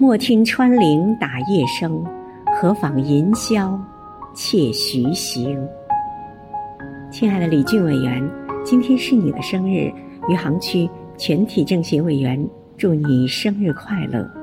莫听穿林打叶声何妨吟啸且徐行。亲爱的李俊委员今天是你的生日余杭区全体政协委员祝你生日快乐。